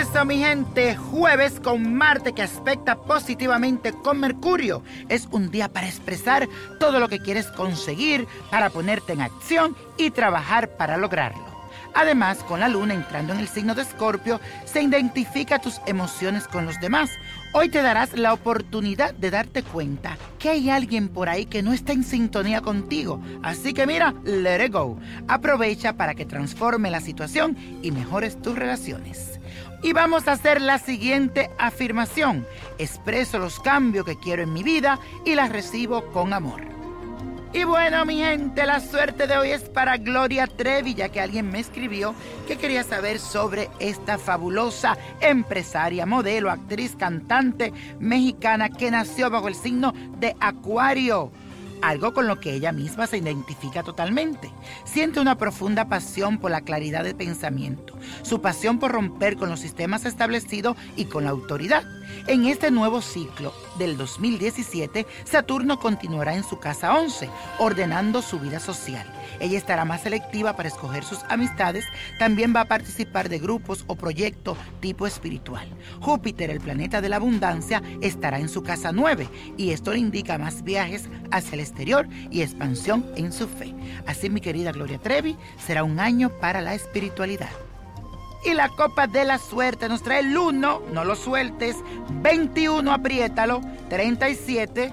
eso, mi gente, jueves con Marte que aspecta positivamente con Mercurio. Es un día para expresar todo lo que quieres conseguir, para ponerte en acción y trabajar para lograrlo. Además, con la luna entrando en el signo de Escorpio, se identifica tus emociones con los demás. Hoy te darás la oportunidad de darte cuenta que hay alguien por ahí que no está en sintonía contigo. Así que mira, let it go. Aprovecha para que transforme la situación y mejores tus relaciones. Y vamos a hacer la siguiente afirmación. Expreso los cambios que quiero en mi vida y las recibo con amor. Y bueno, mi gente, la suerte de hoy es para Gloria Trevi, ya que alguien me escribió que quería saber sobre esta fabulosa empresaria, modelo, actriz, cantante mexicana que nació bajo el signo de Acuario algo con lo que ella misma se identifica totalmente. Siente una profunda pasión por la claridad de pensamiento, su pasión por romper con los sistemas establecidos y con la autoridad. En este nuevo ciclo del 2017, Saturno continuará en su casa 11, ordenando su vida social. Ella estará más selectiva para escoger sus amistades, también va a participar de grupos o proyectos tipo espiritual. Júpiter, el planeta de la abundancia, estará en su casa 9 y esto le indica más viajes hacia el exterior y expansión en su fe. Así, mi querida Gloria Trevi, será un año para la espiritualidad. Y la copa de la suerte nos trae el 1, no lo sueltes, 21, apriétalo, 37,